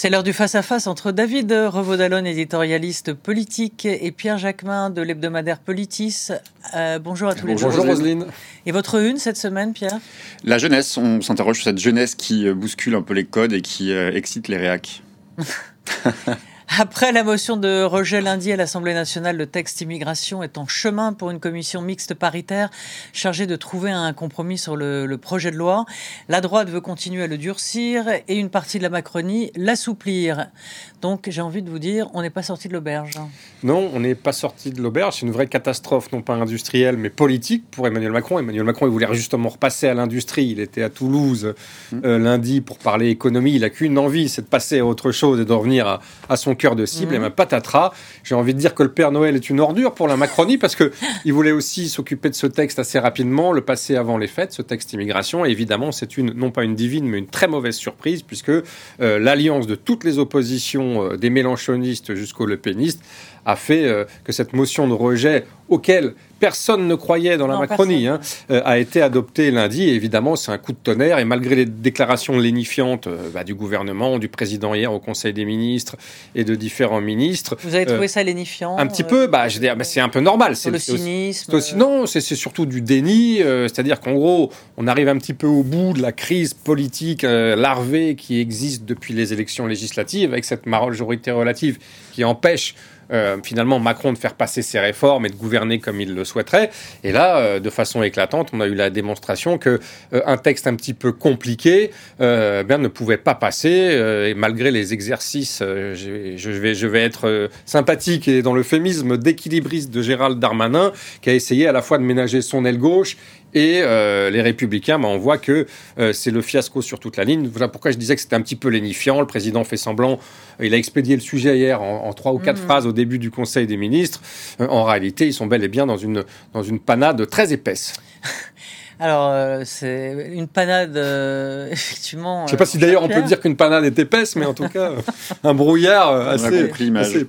C'est l'heure du face-à-face entre David Revaudalon, éditorialiste politique, et Pierre Jacquemin de l'hebdomadaire Politis. Euh, bonjour à tous les deux. Bonjour Roselyne. Et votre une cette semaine, Pierre? La jeunesse. On s'interroge sur cette jeunesse qui euh, bouscule un peu les codes et qui euh, excite les réacs. Après la motion de rejet lundi à l'Assemblée nationale, le texte immigration est en chemin pour une commission mixte paritaire chargée de trouver un compromis sur le, projet de loi. La droite veut continuer à le durcir et une partie de la Macronie l'assouplir. Donc j'ai envie de vous dire, on n'est pas sorti de l'auberge. Non, on n'est pas sorti de l'auberge. C'est une vraie catastrophe, non pas industrielle, mais politique pour Emmanuel Macron. Emmanuel Macron, il voulait justement repasser à l'industrie. Il était à Toulouse mmh. euh, lundi pour parler économie. Il n'a qu'une envie, c'est de passer à autre chose et de revenir à, à son cœur de cible. Et ma patatras, j'ai envie de dire que le Père Noël est une ordure pour la Macronie parce que il voulait aussi s'occuper de ce texte assez rapidement, le passer avant les fêtes, ce texte immigration. Et évidemment, c'est une non pas une divine, mais une très mauvaise surprise puisque euh, l'alliance de toutes les oppositions, euh, des mélanchonistes jusqu'aux lepénistes, a fait euh, que cette motion de rejet auquel personne ne croyait dans la Macronie, hein, euh, a été adoptée lundi. Et évidemment, c'est un coup de tonnerre. Et malgré les déclarations lénifiantes euh, bah, du gouvernement, du président hier au Conseil des ministres et de différents ministres. Vous avez trouvé ça lénifiant Un petit peu. Bah, je bah, c'est un peu normal. C'est le cynisme. Aussi, non, c'est surtout du déni. C'est-à-dire qu'en gros, on arrive un petit peu au bout de la crise politique larvée qui existe depuis les élections législatives, avec cette majorité relative qui empêche euh, finalement Macron de faire passer ses réformes et de gouverner comme il le souhaiterait. Et là, euh, de façon éclatante, on a eu la démonstration que euh, un texte un petit peu compliqué bien, ne pouvait pas passer. et malgré les exercices, je, je, vais, je vais être sympathique et dans l'euphémisme d'équilibriste de Gérald Darmanin, qui a essayé à la fois de ménager son aile gauche et euh, les républicains, bah, on voit que euh, c'est le fiasco sur toute la ligne. Voilà pourquoi je disais que c'était un petit peu lénifiant. Le président fait semblant, euh, il a expédié le sujet hier en, trois ou quatre mhm. phrases au début du Conseil des ministres. en réalité, ils sont bel et bien dans une, dans une panade très épaisse. Alors, c'est une panade, effectivement. Je ne sais pas si d'ailleurs on peut dire qu'une panade est épaisse, mais en tout cas, un brouillard assez, assez,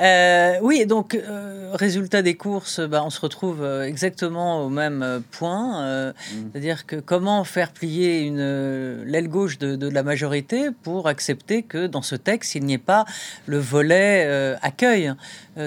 euh, oui, donc euh, résultat des courses, bah, on se retrouve euh, exactement au même point, euh, mm. c'est-à-dire que comment faire plier une l'aile gauche de, de, la majorité pour accepter que dans ce texte il n'y ait pas le volet accueil.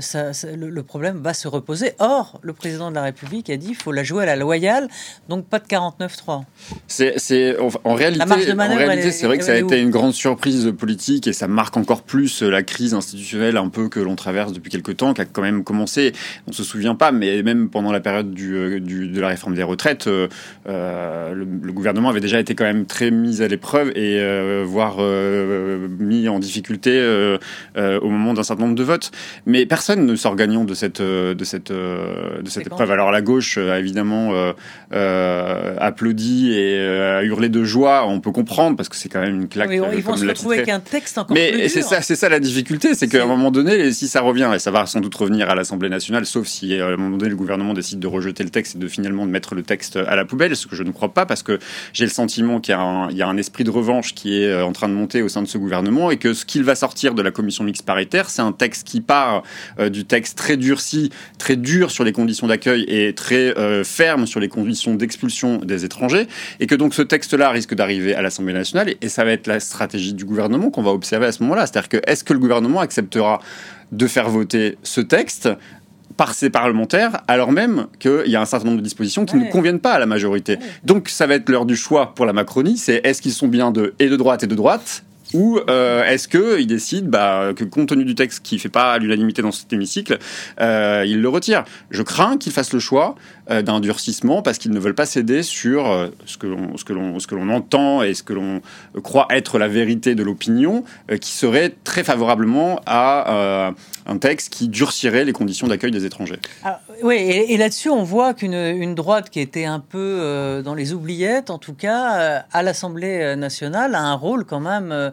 Ça, le, problème va se reposer. Or, le président de la République a dit qu'il faut la jouer à la loyale, donc pas de 49-3. C'est en réalité, réalité, c'est vrai que ça a été une grande surprise politique et ça marque encore plus la crise institutionnelle un peu que l'on traverse depuis quelques temps, qui a quand même commencé, on se souvient pas, mais même pendant la période du, euh, du de la réforme des retraites, euh, euh, le, gouvernement avait déjà été quand même très mis à l'épreuve et euh, voire euh, mis en difficulté au moment d'un certain nombre de votes. Mais personne ne sort gagnant de cette de cette de cette épreuve. Alors la gauche a évidemment applaudi et a hurlé de joie. On peut comprendre parce que c'est quand même une claque. Oui, ils vont se retrouver avec un texte encore mais plus Mais c'est ça, c'est ça la difficulté, c'est qu'à un moment donné, si ça revient, et ça va sans doute revenir à l'Assemblée nationale, sauf si à un moment donné le gouvernement décide de rejeter le texte et de finalement de mettre le texte à la poubelle, ce que je ne crois pas, parce que j'ai le sentiment qu'il y, a un esprit de revanche qui est euh, en train de monter au sein de ce gouvernement, et que ce qu'il va sortir de la commission mixte paritaire, c'est un texte qui part euh, du texte très durci, très dur sur les conditions d'accueil et très euh, ferme sur les conditions d'expulsion des étrangers, et que donc ce texte-là risque d'arriver à l'Assemblée nationale, et, et ça va être la stratégie du gouvernement qu'on va observer à ce moment-là. C'est-à-dire que est-ce que le gouvernement acceptera de faire voter ce texte par ces parlementaires, alors même qu'il y a un certain nombre de dispositions qui ne conviennent pas à la majorité? Donc ça va être l'heure du choix pour la Macronie, c'est est-ce qu'ils sont bien de et de droite et de droite ou euh, est-ce qu'ils décident bah, que compte tenu du texte qui ne fait pas l'unanimité dans cet hémicycle, euh, ils le retirent Je crains qu'ils fassent le choix euh, d'un durcissement parce qu'ils ne veulent pas céder sur euh, ce que l'on entend et ce que l'on croit être la vérité de l'opinion, qui serait très favorablement à un texte qui durcirait les conditions d'accueil des étrangers. Ah, oui, et, là-dessus, on voit qu'une une droite qui était un peu dans les oubliettes, en tout cas, à l'Assemblée nationale, a un rôle quand même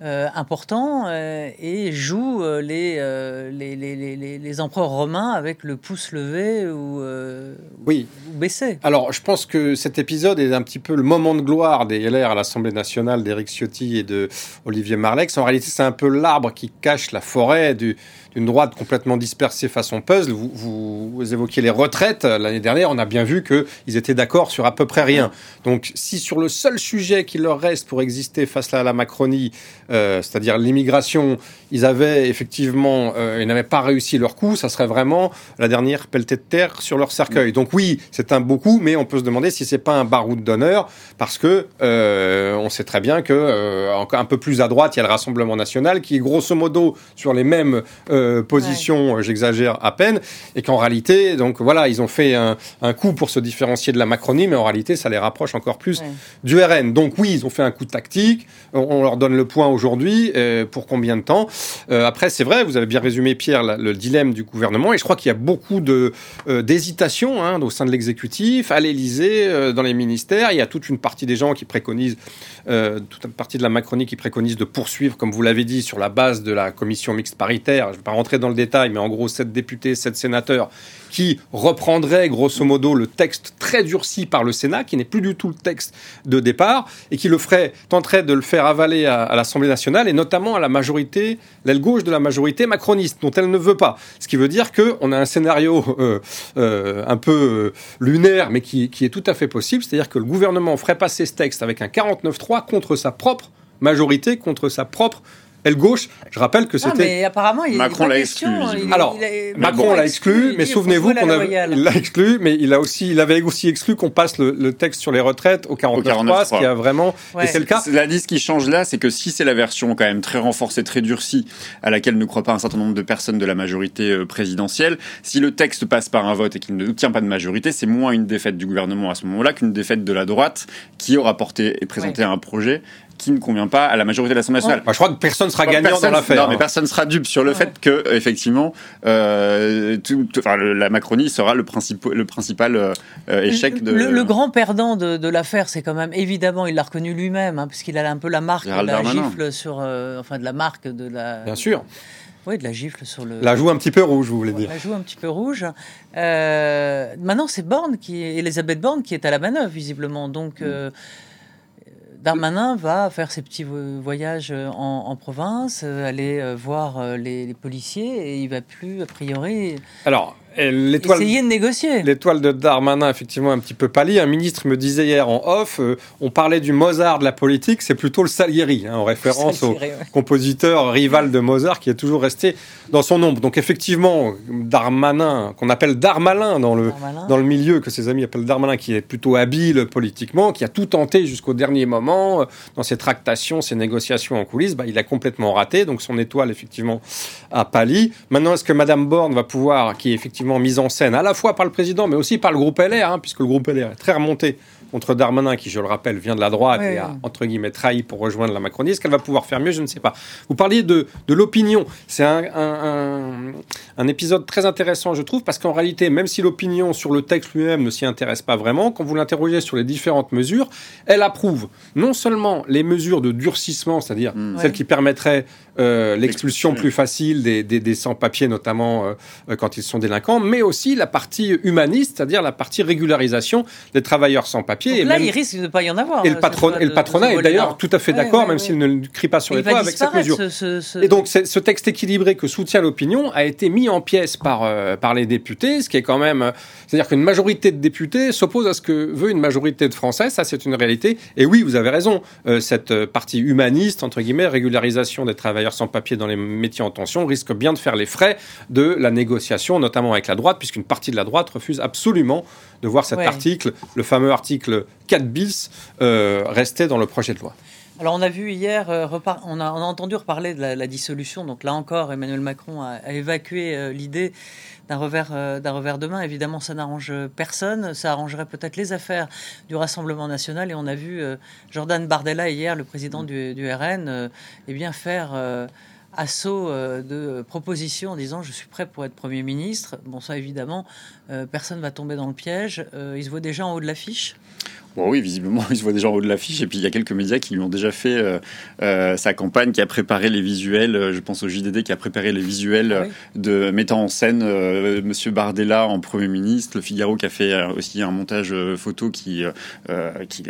euh, important euh, et joue euh, les, les, les, les, empereurs romains avec le pouce levé ou, oui. baissé. Alors, je pense que cet épisode est un petit peu le moment de gloire des LR à l'Assemblée nationale d'Éric Ciotti et de Olivier Marlex. En réalité, c'est un peu l'arbre qui cache la forêt du, d'une droite complètement dispersée façon puzzle. Vous, vous, évoquiez les retraites. L'année dernière, on a bien vu qu'ils étaient d'accord sur à peu près rien. Donc, si sur le seul sujet qui leur reste pour exister face à la Macronie, c'est-à-dire l'immigration, ils avaient effectivement, ils n'avaient pas réussi leur coup, ça serait vraiment la dernière pelletée de terre sur leur cercueil. Donc oui, c'est un beau coup, mais on peut se demander si c'est pas un baroud d'honneur, parce que on sait très bien que un peu plus à droite, il y a le Rassemblement national qui est grosso modo sur les mêmes positions, j'exagère à peine, et qu'en réalité, donc voilà, ils ont fait un, coup pour se différencier de la Macronie, mais en réalité, ça les rapproche encore plus du RN. Donc oui, ils ont fait un coup tactique. On, leur donne le point aujourd'hui. Euh, pour combien de temps? Euh, Après, c'est vrai, vous avez bien résumé, Pierre, le dilemme du gouvernement. Et je crois qu'il y a beaucoup euh, d'hésitation hein, au sein de l'exécutif, à l'Élysée, dans les ministères. Il y a toute une partie des gens qui préconisent, toute une partie de la Macronie qui préconise de poursuivre, comme vous l'avez dit, sur la base de la commission mixte paritaire. Je ne vais pas rentrer dans le détail, mais en gros, sept députés, sept sénateurs qui reprendrait grosso modo le texte très durci par le Sénat, qui n'est plus du tout le texte de départ, et qui le ferait, tenterait de le faire avaler à, l'Assemblée et notamment à la majorité, l'aile gauche de la majorité macroniste, dont elle ne veut pas. Ce qui veut dire qu'on a un scénario euh, euh, un peu euh, lunaire, mais qui, qui est tout à fait possible, c'est-à-dire que le gouvernement ferait passer ce texte avec un 49-3 contre sa propre majorité, contre sa propre elle gauche. Je rappelle que c'était. Mais apparemment, il Macron l'a exclu. Alors, Macron l'a exclu, mais souvenez-vous qu'on l'a exclu, mais il a aussi, il avait aussi exclu qu'on passe le, texte sur les retraites au 49.3, ce qui a vraiment. Et c'est le cas. La dit, ce qui change là, c'est que si c'est la version quand même très renforcée, très durcie, à laquelle ne croit pas un certain nombre de personnes de la majorité euh, présidentielle, si le texte passe par un vote et qu'il ne tient pas de majorité, c'est moins une défaite du gouvernement à ce moment-là qu'une défaite de la droite qui aura porté et présenté un projet qui ne convient pas à la majorité de l'Assemblée nationale. je crois que personne sera gagnant dans l'affaire. Non, mais personne sera dupe sur le fait que, effectivement, euh, la Macronie sera le, le principal euh, échec de. Le, grand perdant de, l'affaire, c'est quand même évidemment, il l'a reconnu lui-même, hein, parce qu'il a un peu la marque de la gifle sur, euh, enfin de la marque de la. Bien sûr. Oui, de la gifle sur le. La joue un petit peu rouge, vous voulez dire. La joue un petit peu rouge. maintenant, c'est Borne qui, Elisabeth Borne qui est à la manœuvre visiblement, donc. Mm. Darmanin va faire ses petits voyages en, province, euh, aller euh, voir euh, les, les, policiers et il va plus, a priori. Alors, Essayer de négocier. L'étoile de Darmanin, effectivement, un petit peu pâlie. Un ministre me disait hier en off, euh, on parlait du Mozart de la politique, c'est plutôt le Salieri, hein, en référence au compositeur rival de Mozart qui est toujours resté dans son ombre. Donc effectivement, Darmanin, qu'on appelle Darmalin dans le, dans le milieu, que ses amis appellent Darmanin, qui est plutôt habile politiquement, qui a tout tenté jusqu'au dernier moment, euh, dans ses tractations, ses négociations en coulisses, bah, il a complètement raté. Donc son étoile, effectivement, a pâli. Maintenant, est-ce que Madame Borne va pouvoir, qui est effectivement mise en scène à la fois par le président, mais aussi par le groupe LR, hein, puisque le groupe LR est très remonté contre Darmanin, qui, je le rappelle, vient de la droite et a, entre guillemets, trahi pour rejoindre la Macronie. Est-ce qu'elle va pouvoir faire mieux Je ne sais pas. Vous parliez de, de l'opinion. C'est un, un, un, épisode très intéressant, je trouve, parce qu'en réalité, même si l'opinion sur le texte lui-même ne s'y intéresse pas vraiment, quand vous l'interrogez sur les différentes mesures, elle approuve non seulement les mesures de durcissement, c'est-à-dire hmm. celles qui permettraient euh, l'expulsion plus facile des, des, des sans-papiers, notamment euh, quand ils sont délinquants, mais aussi la partie humaniste, c'est-à-dire la partie régularisation des travailleurs sans-papiers et là, il risque de ne pas y en avoir. Et le, patron, et le patronat est d'ailleurs tout à fait d'accord, même s'il ne crie pas sur les toits avec cette mesure. Et donc, ce texte équilibré que soutient l'opinion a été mis en pièces par, euh, par les députés, ce qui est quand même. Euh, c'est-à-dire qu'une majorité de députés s'oppose à ce que veut une majorité de Français, ça c'est une réalité. Et oui, vous avez raison, euh, cette partie humaniste, entre guillemets, régularisation des travailleurs sans papier dans les métiers en tension, risque bien de faire les frais de la négociation, notamment avec la droite, puisqu'une partie de la droite refuse absolument de voir cet article, le fameux article 4 bis, euh, rester dans le projet de loi. Alors on a vu hier, euh, on, a, entendu reparler de la, dissolution. Donc là encore, Emmanuel Macron a, évacué euh, l'idée d'un revers, d'un revers de main. Évidemment, ça n'arrange personne. Ça arrangerait peut-être les affaires du Rassemblement national. Et on a vu Jordan Bardella hier, le président du, du RN, eh bien faire assaut euh, de propositions en disant je suis prêt pour être Premier ministre. Bon, ça évidemment, euh, personne va tomber dans le piège. Euh, il se voit déjà en haut de l'affiche oui, visiblement, il se voit déjà en haut de l'affiche. Et puis, il y a quelques médias qui lui ont déjà fait euh, euh, sa campagne, qui a préparé les visuels. Euh, je pense au JDD, qui a préparé les visuels ah de mettant en scène Monsieur Bardella en Premier ministre. Le Figaro, qui a fait aussi un montage photo qui, qui,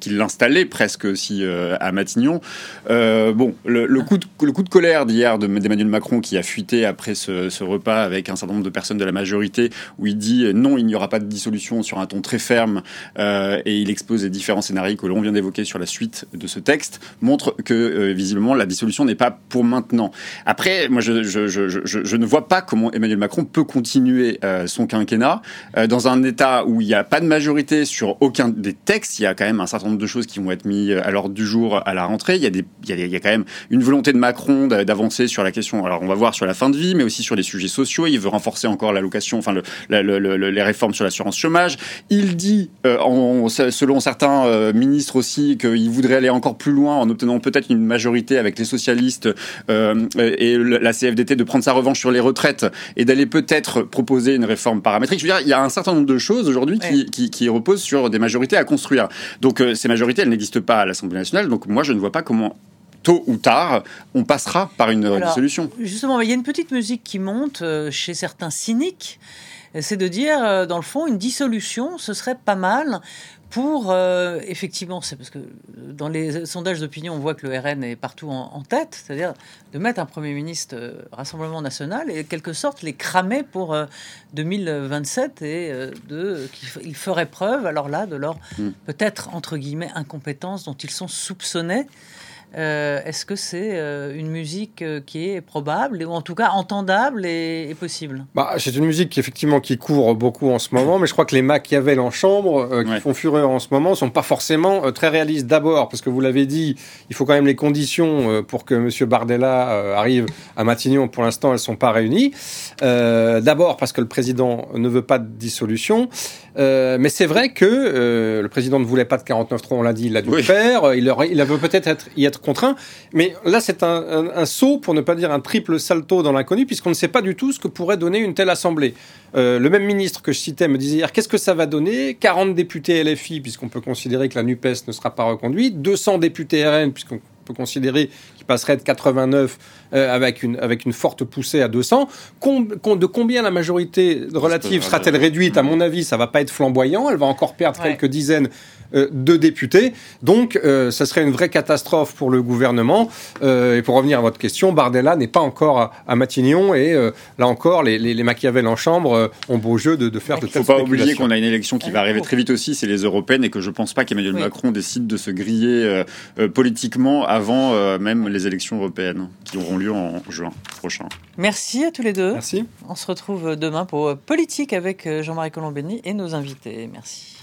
qui, l'installait presque aussi à Matignon. bon, le, coup de, le coup de colère d'hier d'Emmanuel Macron, qui a fuité après ce, ce, repas avec un certain nombre de personnes de la majorité, où il dit non, il n'y aura pas de dissolution sur un ton très ferme. et il expose les différents scénarios que l'on vient d'évoquer sur la suite de ce texte, montre que visiblement la dissolution n'est pas pour maintenant. Après, moi, je, je, ne vois pas comment Emmanuel Macron peut continuer son quinquennat dans un État où il n'y a pas de majorité sur aucun des textes. Il y a quand même un certain nombre de choses qui vont être mises à l'ordre du jour à la rentrée. Il y a, des, il y a, il y a quand même une volonté de Macron d'avancer sur la question. Alors, on va voir sur la fin de vie, mais aussi sur les sujets sociaux. Il veut renforcer encore l'allocation, enfin, le, les réformes sur l'assurance chômage. Il dit, euh, en, selon certains euh, ministres aussi, qu'il voudrait aller encore plus loin en obtenant peut-être une majorité avec les socialistes euh, et la CFDT de prendre sa revanche sur les retraites et d'aller peut-être proposer une réforme paramétrique. Je veux dire, il y a un certain nombre de choses aujourd'hui qui, qui, qui, reposent sur des majorités à construire. Donc ces majorités, elles n'existent pas à l'Assemblée nationale. Donc moi, je ne vois pas comment tôt ou tard, on passera par une dissolution. Justement, il y a une petite musique qui monte chez certains cyniques c'est de dire, euh, dans le fond, une dissolution, ce serait pas mal pour, euh, effectivement, c'est parce que dans les sondages d'opinion, on voit que le RN est partout en, tête, c'est-à-dire de mettre un Premier ministre euh, Rassemblement national et, quelque sorte, les cramer pour 2027 et de qu'ils feraient preuve, alors là, de leur hmm. peut-être, entre guillemets, incompétence dont ils sont soupçonnés. Euh, est-ce que c'est euh, une musique euh, qui est probable, ou en tout cas entendable et, possible? Bah, C'est une musique qui, effectivement qui court beaucoup en ce moment, mais je crois que les Machiavel en chambre, qui font fureur en ce moment, sont pas forcément très réalistes. D'abord, parce que vous l'avez dit, il faut quand même les conditions pour que M. Bardella arrive à Matignon. Pour l'instant, elles sont pas réunies. D'abord, parce que le président ne veut pas de dissolution. mais c'est vrai que le président ne voulait pas de 49-3, on l'a dit, il l'a dû le faire. Il, aurait, il veut peut-être être, y être contraint. Mais là, c'est un, saut, pour ne pas dire un triple salto dans l'inconnu, puisqu'on ne sait pas du tout ce que pourrait donner une telle assemblée. Euh, le même ministre que je citais me disait hier, qu'est-ce que ça va donner? 40 députés LFI, puisqu'on peut considérer que la NUPES ne sera pas reconduite, 200 députés RN, puisqu'on peut considérer qu'il passerait de 89 euh, avec, une, avec une forte poussée à 200. de combien la majorité relative sera-t-elle réduite? À mon avis, ça va pas être flamboyant. Elle va encore perdre quelques dizaines de députés. Donc, euh, ça serait une vraie catastrophe pour le gouvernement. et pour revenir à votre question, Bardella n'est pas encore à, Matignon. Et là encore, les, les, Machiavel en chambre ont beau jeu de, de faire de telles Il ne faut pas oublier qu'on a une élection qui va arriver très vite aussi, c'est les européennes, et que je ne pense pas qu'Emmanuel Macron décide de se griller politiquement avant même les élections européennes qui auront lieu en juin prochain. Merci à tous les deux. Merci. On se retrouve demain pour Politique avec Jean-Marie Colombeni et nos invités. Merci.